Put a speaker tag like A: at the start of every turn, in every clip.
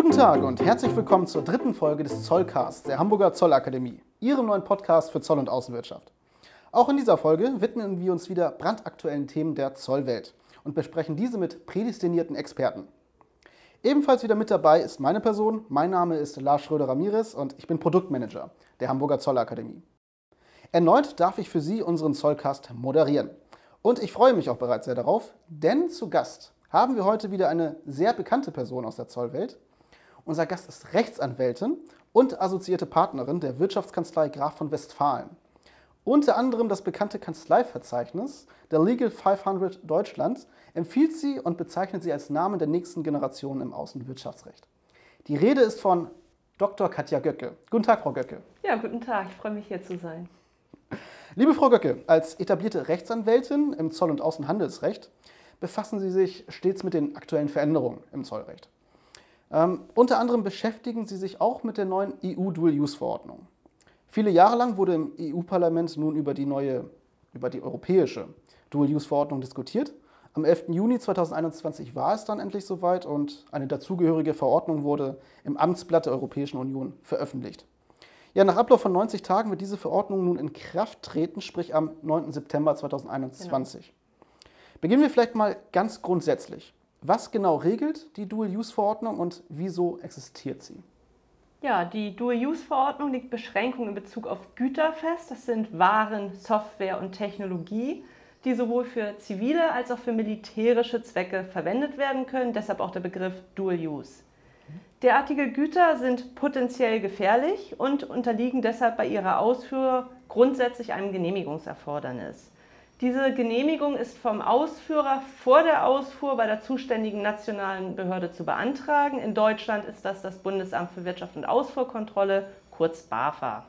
A: Guten Tag und herzlich willkommen zur dritten Folge des Zollcasts der Hamburger Zollakademie, Ihrem neuen Podcast für Zoll- und Außenwirtschaft. Auch in dieser Folge widmen wir uns wieder brandaktuellen Themen der Zollwelt und besprechen diese mit prädestinierten Experten. Ebenfalls wieder mit dabei ist meine Person. Mein Name ist Lars Schröder-Ramirez und ich bin Produktmanager der Hamburger Zollakademie. Erneut darf ich für Sie unseren Zollcast moderieren. Und ich freue mich auch bereits sehr darauf, denn zu Gast haben wir heute wieder eine sehr bekannte Person aus der Zollwelt. Unser Gast ist Rechtsanwältin und assoziierte Partnerin der Wirtschaftskanzlei Graf von Westfalen. Unter anderem das bekannte Kanzleiverzeichnis der Legal 500 Deutschland empfiehlt sie und bezeichnet sie als Namen der nächsten Generation im Außenwirtschaftsrecht. Die Rede ist von Dr. Katja Göcke. Guten Tag, Frau Göcke.
B: Ja, guten Tag. Ich freue mich, hier zu sein.
A: Liebe Frau Göcke, als etablierte Rechtsanwältin im Zoll- und Außenhandelsrecht befassen Sie sich stets mit den aktuellen Veränderungen im Zollrecht. Ähm, unter anderem beschäftigen Sie sich auch mit der neuen EU-Dual-Use-Verordnung. Viele Jahre lang wurde im EU-Parlament nun über die neue, über die europäische Dual-Use-Verordnung diskutiert. Am 11. Juni 2021 war es dann endlich soweit und eine dazugehörige Verordnung wurde im Amtsblatt der Europäischen Union veröffentlicht. Ja, nach Ablauf von 90 Tagen wird diese Verordnung nun in Kraft treten, sprich am 9. September 2021. Genau. Beginnen wir vielleicht mal ganz grundsätzlich. Was genau regelt die Dual-Use-Verordnung und wieso existiert sie?
B: Ja, die Dual-Use-Verordnung legt Beschränkungen in Bezug auf Güter fest. Das sind Waren, Software und Technologie, die sowohl für zivile als auch für militärische Zwecke verwendet werden können. Deshalb auch der Begriff Dual-Use. Derartige Güter sind potenziell gefährlich und unterliegen deshalb bei ihrer Ausfuhr grundsätzlich einem Genehmigungserfordernis. Diese Genehmigung ist vom Ausführer vor der Ausfuhr bei der zuständigen nationalen Behörde zu beantragen. In Deutschland ist das das Bundesamt für Wirtschaft und Ausfuhrkontrolle, kurz BAFA.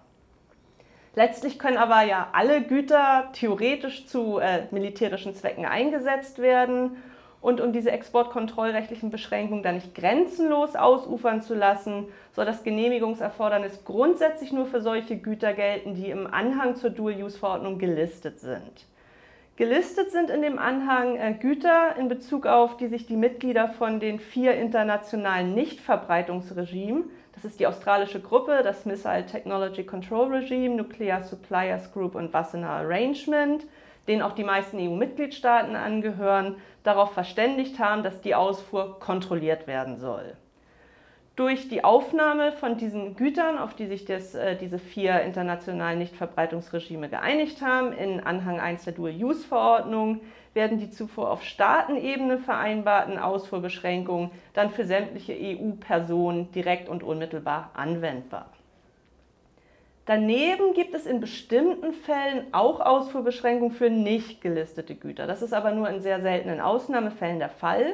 B: Letztlich können aber ja alle Güter theoretisch zu äh, militärischen Zwecken eingesetzt werden. Und um diese exportkontrollrechtlichen Beschränkungen dann nicht grenzenlos ausufern zu lassen, soll das Genehmigungserfordernis grundsätzlich nur für solche Güter gelten, die im Anhang zur Dual-Use-Verordnung gelistet sind. Gelistet sind in dem Anhang äh, Güter, in Bezug auf die sich die Mitglieder von den vier internationalen Nichtverbreitungsregimen, das ist die australische Gruppe, das Missile Technology Control Regime, Nuclear Suppliers Group und Wassenaar Arrangement, denen auch die meisten EU-Mitgliedstaaten angehören, darauf verständigt haben, dass die Ausfuhr kontrolliert werden soll. Durch die Aufnahme von diesen Gütern, auf die sich das, äh, diese vier internationalen Nichtverbreitungsregime geeinigt haben, in Anhang 1 der Dual-Use-Verordnung, werden die zuvor auf Staatenebene vereinbarten Ausfuhrbeschränkungen dann für sämtliche EU-Personen direkt und unmittelbar anwendbar. Daneben gibt es in bestimmten Fällen auch Ausfuhrbeschränkungen für nicht gelistete Güter. Das ist aber nur in sehr seltenen Ausnahmefällen der Fall.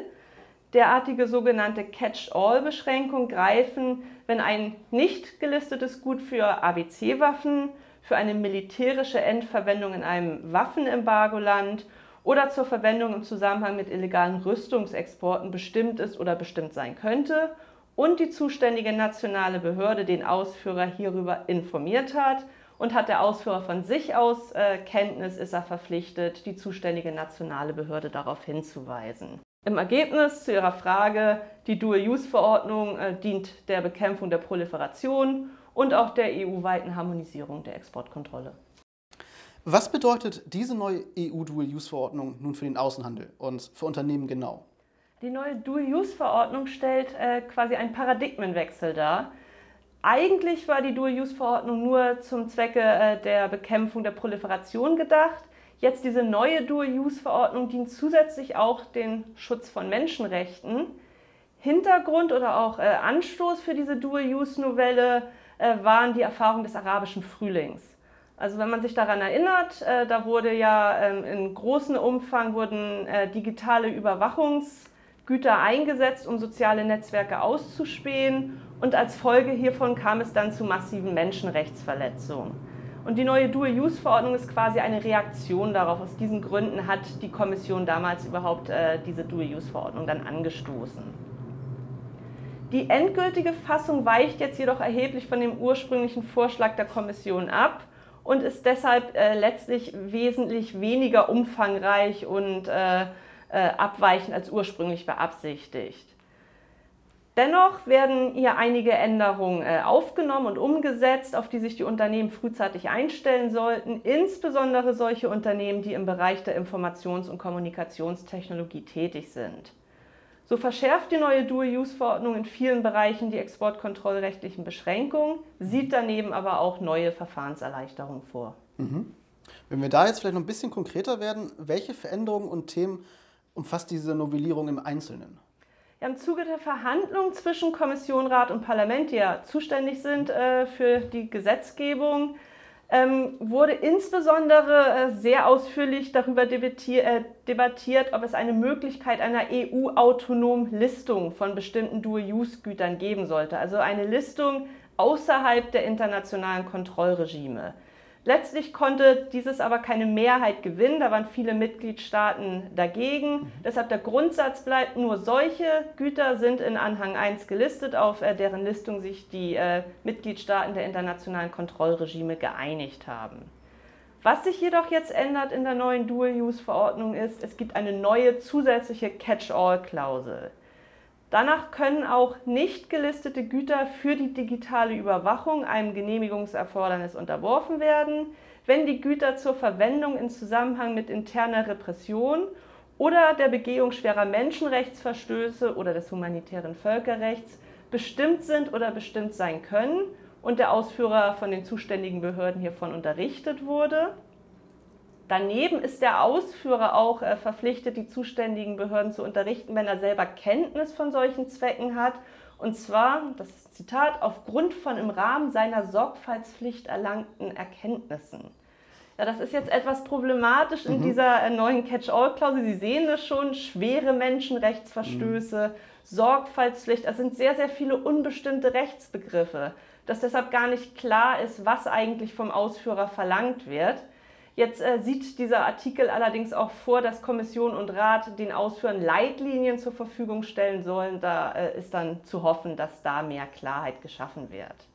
B: Derartige sogenannte Catch-all-Beschränkungen greifen, wenn ein nicht gelistetes Gut für ABC-Waffen, für eine militärische Endverwendung in einem Waffenembargoland oder zur Verwendung im Zusammenhang mit illegalen Rüstungsexporten bestimmt ist oder bestimmt sein könnte und die zuständige nationale Behörde den Ausführer hierüber informiert hat und hat der Ausführer von sich aus äh, Kenntnis, ist er verpflichtet, die zuständige nationale Behörde darauf hinzuweisen. Im Ergebnis zu Ihrer Frage, die Dual-Use-Verordnung äh, dient der Bekämpfung der Proliferation und auch der EU-weiten Harmonisierung der Exportkontrolle.
A: Was bedeutet diese neue EU-Dual-Use-Verordnung nun für den Außenhandel und für Unternehmen genau?
B: Die neue Dual-Use-Verordnung stellt äh, quasi einen Paradigmenwechsel dar. Eigentlich war die Dual-Use-Verordnung nur zum Zwecke äh, der Bekämpfung der Proliferation gedacht. Jetzt diese neue Dual-Use-Verordnung dient zusätzlich auch den Schutz von Menschenrechten. Hintergrund oder auch äh, Anstoß für diese Dual-Use-Novelle äh, waren die Erfahrungen des arabischen Frühlings. Also wenn man sich daran erinnert, äh, da wurde ja ähm, in großem Umfang wurden äh, digitale Überwachungsgüter eingesetzt, um soziale Netzwerke auszuspähen und als Folge hiervon kam es dann zu massiven Menschenrechtsverletzungen. Und die neue Dual-Use-Verordnung ist quasi eine Reaktion darauf. Aus diesen Gründen hat die Kommission damals überhaupt äh, diese Dual-Use-Verordnung dann angestoßen. Die endgültige Fassung weicht jetzt jedoch erheblich von dem ursprünglichen Vorschlag der Kommission ab und ist deshalb äh, letztlich wesentlich weniger umfangreich und äh, äh abweichend als ursprünglich beabsichtigt. Dennoch werden hier einige Änderungen äh, aufgenommen und umgesetzt, auf die sich die Unternehmen frühzeitig einstellen sollten, insbesondere solche Unternehmen, die im Bereich der Informations- und Kommunikationstechnologie tätig sind. So verschärft die neue Dual-Use-Verordnung in vielen Bereichen die exportkontrollrechtlichen Beschränkungen, sieht daneben aber auch neue Verfahrenserleichterungen vor.
A: Mhm. Wenn wir da jetzt vielleicht noch ein bisschen konkreter werden, welche Veränderungen und Themen umfasst diese Novellierung im Einzelnen?
B: Im Zuge der Verhandlungen zwischen Kommission, Rat und Parlament, die ja zuständig sind äh, für die Gesetzgebung, ähm, wurde insbesondere äh, sehr ausführlich darüber debattiert, äh, debattiert, ob es eine Möglichkeit einer EU-autonomen Listung von bestimmten Dual-Use-Gütern geben sollte. Also eine Listung außerhalb der internationalen Kontrollregime. Letztlich konnte dieses aber keine Mehrheit gewinnen, da waren viele Mitgliedstaaten dagegen. Mhm. Deshalb der Grundsatz bleibt, nur solche Güter sind in Anhang 1 gelistet, auf äh, deren Listung sich die äh, Mitgliedstaaten der internationalen Kontrollregime geeinigt haben. Was sich jedoch jetzt ändert in der neuen Dual-Use-Verordnung ist, es gibt eine neue zusätzliche Catch-all-Klausel. Danach können auch nicht gelistete Güter für die digitale Überwachung einem Genehmigungserfordernis unterworfen werden, wenn die Güter zur Verwendung in Zusammenhang mit interner Repression oder der Begehung schwerer Menschenrechtsverstöße oder des humanitären Völkerrechts bestimmt sind oder bestimmt sein können und der Ausführer von den zuständigen Behörden hiervon unterrichtet wurde. Daneben ist der Ausführer auch äh, verpflichtet, die zuständigen Behörden zu unterrichten, wenn er selber Kenntnis von solchen Zwecken hat. Und zwar, das ist Zitat, aufgrund von im Rahmen seiner Sorgfaltspflicht erlangten Erkenntnissen. Ja, das ist jetzt etwas problematisch in mhm. dieser äh, neuen Catch-all-Klausel. Sie sehen es schon, schwere Menschenrechtsverstöße, mhm. Sorgfaltspflicht, das sind sehr, sehr viele unbestimmte Rechtsbegriffe, dass deshalb gar nicht klar ist, was eigentlich vom Ausführer verlangt wird. Jetzt äh, sieht dieser Artikel allerdings auch vor, dass Kommission und Rat den Ausführern Leitlinien zur Verfügung stellen sollen. Da äh, ist dann zu hoffen, dass da mehr Klarheit geschaffen wird.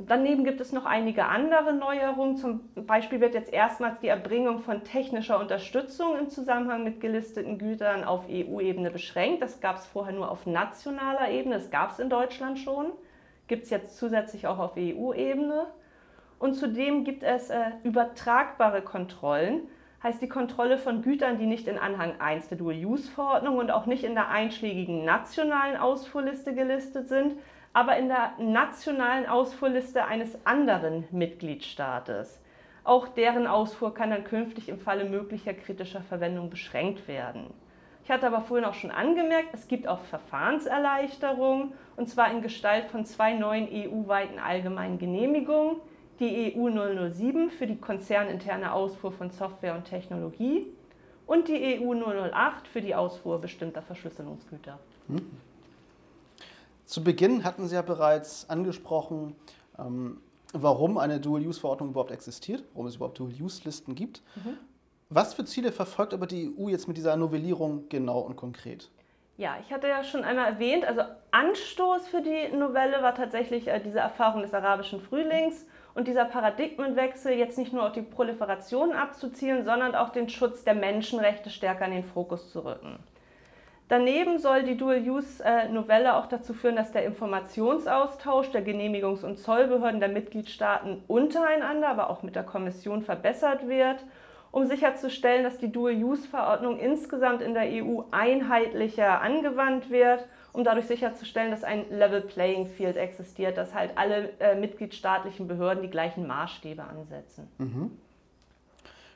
B: Daneben gibt es noch einige andere Neuerungen. Zum Beispiel wird jetzt erstmals die Erbringung von technischer Unterstützung im Zusammenhang mit gelisteten Gütern auf EU-Ebene beschränkt. Das gab es vorher nur auf nationaler Ebene. Das gab es in Deutschland schon. Gibt es jetzt zusätzlich auch auf EU-Ebene. Und zudem gibt es äh, übertragbare Kontrollen, heißt die Kontrolle von Gütern, die nicht in Anhang 1 der Dual-Use-Verordnung und auch nicht in der einschlägigen nationalen Ausfuhrliste gelistet sind, aber in der nationalen Ausfuhrliste eines anderen Mitgliedstaates. Auch deren Ausfuhr kann dann künftig im Falle möglicher kritischer Verwendung beschränkt werden. Ich hatte aber vorhin auch schon angemerkt, es gibt auch Verfahrenserleichterungen, und zwar in Gestalt von zwei neuen EU-weiten allgemeinen Genehmigungen, die EU 007 für die konzerninterne Ausfuhr von Software und Technologie und die EU 008 für die Ausfuhr bestimmter Verschlüsselungsgüter. Hm.
A: Zu Beginn hatten Sie ja bereits angesprochen, ähm, warum eine Dual-Use-Verordnung überhaupt existiert, warum es überhaupt Dual-Use-Listen gibt. Mhm. Was für Ziele verfolgt aber die EU jetzt mit dieser Novellierung genau und konkret?
B: Ja, ich hatte ja schon einmal erwähnt, also Anstoß für die Novelle war tatsächlich äh, diese Erfahrung des arabischen Frühlings und dieser Paradigmenwechsel jetzt nicht nur auf die Proliferation abzuzielen, sondern auch den Schutz der Menschenrechte stärker in den Fokus zu rücken. Daneben soll die Dual-Use-Novelle auch dazu führen, dass der Informationsaustausch der Genehmigungs- und Zollbehörden der Mitgliedstaaten untereinander, aber auch mit der Kommission verbessert wird, um sicherzustellen, dass die Dual-Use-Verordnung insgesamt in der EU einheitlicher angewandt wird um dadurch sicherzustellen, dass ein Level Playing Field existiert, dass halt alle äh, mitgliedstaatlichen Behörden die gleichen Maßstäbe ansetzen. Mhm.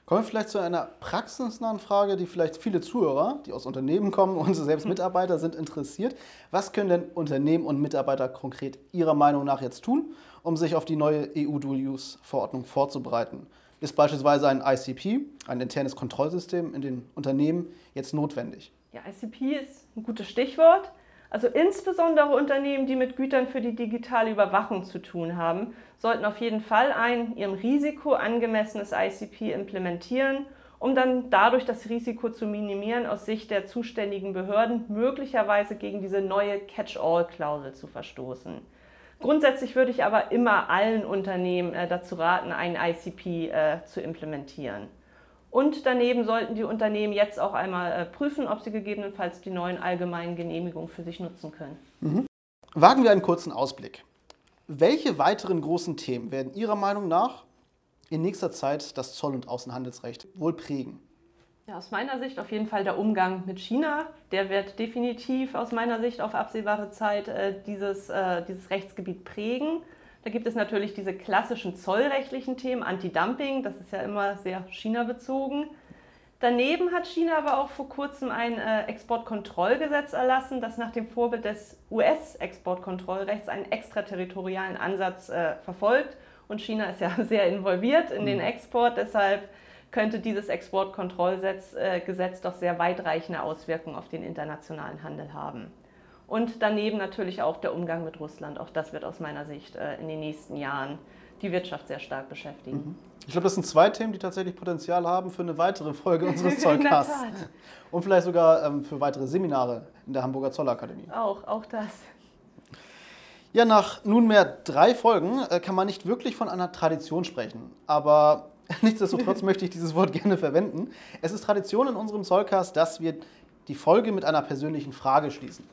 A: Kommen wir vielleicht zu einer praxisnahen Frage, die vielleicht viele Zuhörer, die aus Unternehmen kommen und selbst Mitarbeiter sind, interessiert. Was können denn Unternehmen und Mitarbeiter konkret Ihrer Meinung nach jetzt tun, um sich auf die neue EU-Dual-Use-Verordnung vorzubereiten? Ist beispielsweise ein ICP, ein internes Kontrollsystem in den Unternehmen, jetzt notwendig?
B: Ja, ICP ist ein gutes Stichwort. Also insbesondere Unternehmen, die mit Gütern für die digitale Überwachung zu tun haben, sollten auf jeden Fall ein ihrem Risiko angemessenes ICP implementieren, um dann dadurch das Risiko zu minimieren, aus Sicht der zuständigen Behörden möglicherweise gegen diese neue Catch-all-Klausel zu verstoßen. Grundsätzlich würde ich aber immer allen Unternehmen äh, dazu raten, ein ICP äh, zu implementieren. Und daneben sollten die Unternehmen jetzt auch einmal äh, prüfen, ob sie gegebenenfalls die neuen allgemeinen Genehmigungen für sich nutzen können.
A: Mhm. Wagen wir einen kurzen Ausblick. Welche weiteren großen Themen werden Ihrer Meinung nach in nächster Zeit das Zoll- und Außenhandelsrecht wohl prägen?
B: Ja, aus meiner Sicht auf jeden Fall der Umgang mit China. Der wird definitiv aus meiner Sicht auf absehbare Zeit äh, dieses, äh, dieses Rechtsgebiet prägen. Da gibt es natürlich diese klassischen zollrechtlichen Themen, Anti-Dumping, das ist ja immer sehr China-bezogen. Daneben hat China aber auch vor kurzem ein äh, Exportkontrollgesetz erlassen, das nach dem Vorbild des US-Exportkontrollrechts einen extraterritorialen Ansatz äh, verfolgt. Und China ist ja sehr involviert in den mhm. Export, deshalb könnte dieses Exportkontrollgesetz äh, doch sehr weitreichende Auswirkungen auf den internationalen Handel haben. Und daneben natürlich auch der Umgang mit Russland. Auch das wird aus meiner Sicht äh, in den nächsten Jahren die Wirtschaft sehr stark beschäftigen. Mhm.
A: Ich glaube, das sind zwei Themen, die tatsächlich Potenzial haben für eine weitere Folge unseres Zollcasts. Und vielleicht sogar ähm, für weitere Seminare in der Hamburger Zollakademie.
B: Auch, auch das.
A: Ja, nach nunmehr drei Folgen äh, kann man nicht wirklich von einer Tradition sprechen. Aber nichtsdestotrotz möchte ich dieses Wort gerne verwenden. Es ist Tradition in unserem Zollcast, dass wir die Folge mit einer persönlichen Frage schließen.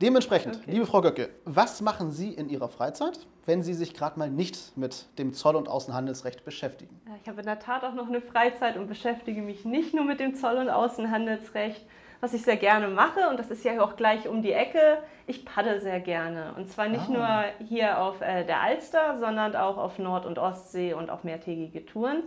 A: Dementsprechend, okay. liebe Frau Göcke, was machen Sie in Ihrer Freizeit, wenn Sie sich gerade mal nicht mit dem Zoll- und Außenhandelsrecht beschäftigen?
B: Ich habe in der Tat auch noch eine Freizeit und beschäftige mich nicht nur mit dem Zoll- und Außenhandelsrecht. Was ich sehr gerne mache, und das ist ja auch gleich um die Ecke, ich paddel sehr gerne. Und zwar nicht ah. nur hier auf äh, der Alster, sondern auch auf Nord- und Ostsee und auch mehrtägige Touren.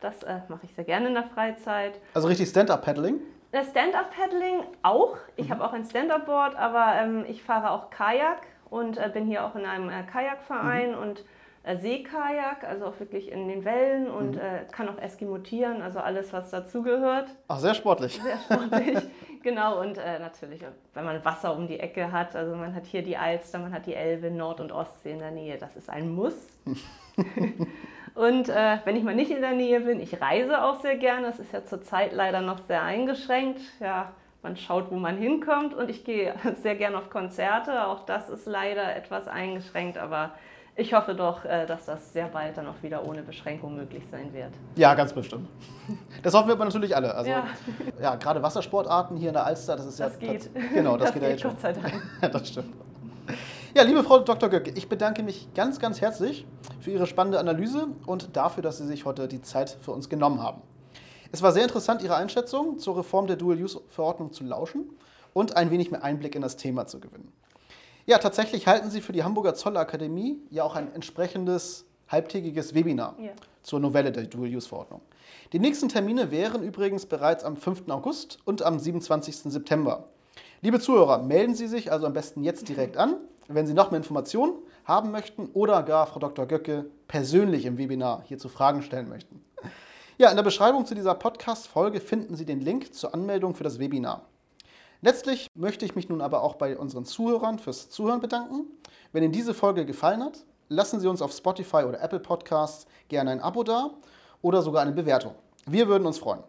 B: Das äh, mache ich sehr gerne in der Freizeit.
A: Also richtig Stand-Up-Paddling?
B: Das Stand-Up-Paddling auch. Ich mhm. habe auch ein Stand-Up-Board, aber ähm, ich fahre auch Kajak und äh, bin hier auch in einem äh, Kajakverein mhm. und äh, Seekajak, also auch wirklich in den Wellen und mhm. Äh, kann auch Eskimotieren, also alles, was dazugehört.
A: Ach, sehr sportlich.
B: Sehr sportlich, genau. Und äh, natürlich, wenn man Wasser um die Ecke hat, also man hat hier die Alster, man hat die Elbe, Nord- und Ostsee in der Nähe, das ist ein Muss. Und äh, wenn ich mal nicht in der Nähe bin, ich reise auch sehr gerne. Das ist ja zurzeit leider noch sehr eingeschränkt. Ja, man schaut, wo man hinkommt. Und ich gehe sehr gerne auf Konzerte. Auch das ist leider etwas eingeschränkt, aber ich hoffe doch, äh, dass das sehr bald dann auch wieder ohne Beschränkung möglich sein wird.
A: Ja, ganz bestimmt. Das hoffen wir aber natürlich alle. Also, ja. ja gerade Wassersportarten hier in der Alster, das ist
B: das
A: ja.
B: Geht.
A: Genau, das,
B: das
A: geht,
B: geht
A: ja jetzt
B: Gott sei Dank.
A: das stimmt. Ja, liebe Frau Dr. Göcke, ich bedanke mich ganz, ganz herzlich für Ihre spannende Analyse und dafür, dass Sie sich heute die Zeit für uns genommen haben. Es war sehr interessant, Ihre Einschätzung zur Reform der Dual-Use-Verordnung zu lauschen und ein wenig mehr Einblick in das Thema zu gewinnen. Ja, tatsächlich halten Sie für die Hamburger Zollakademie ja auch ein entsprechendes halbtägiges Webinar ja. zur Novelle der Dual-Use-Verordnung. Die nächsten Termine wären übrigens bereits am 5. August und am 27. September. Liebe Zuhörer, melden Sie sich also am besten jetzt direkt an, wenn Sie noch mehr Informationen haben möchten oder gar Frau Dr. Göcke persönlich im Webinar hierzu Fragen stellen möchten. Ja, in der Beschreibung zu dieser Podcast-Folge finden Sie den Link zur Anmeldung für das Webinar. Letztlich möchte ich mich nun aber auch bei unseren Zuhörern fürs Zuhören bedanken. Wenn Ihnen diese Folge gefallen hat, lassen Sie uns auf Spotify oder Apple Podcasts gerne ein Abo da oder sogar eine Bewertung. Wir würden uns freuen.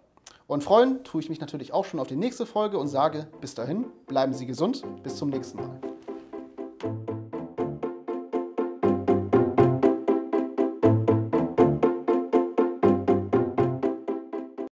A: Und freuen tue ich mich natürlich auch schon auf die nächste Folge und sage bis dahin, bleiben Sie gesund, bis zum nächsten Mal.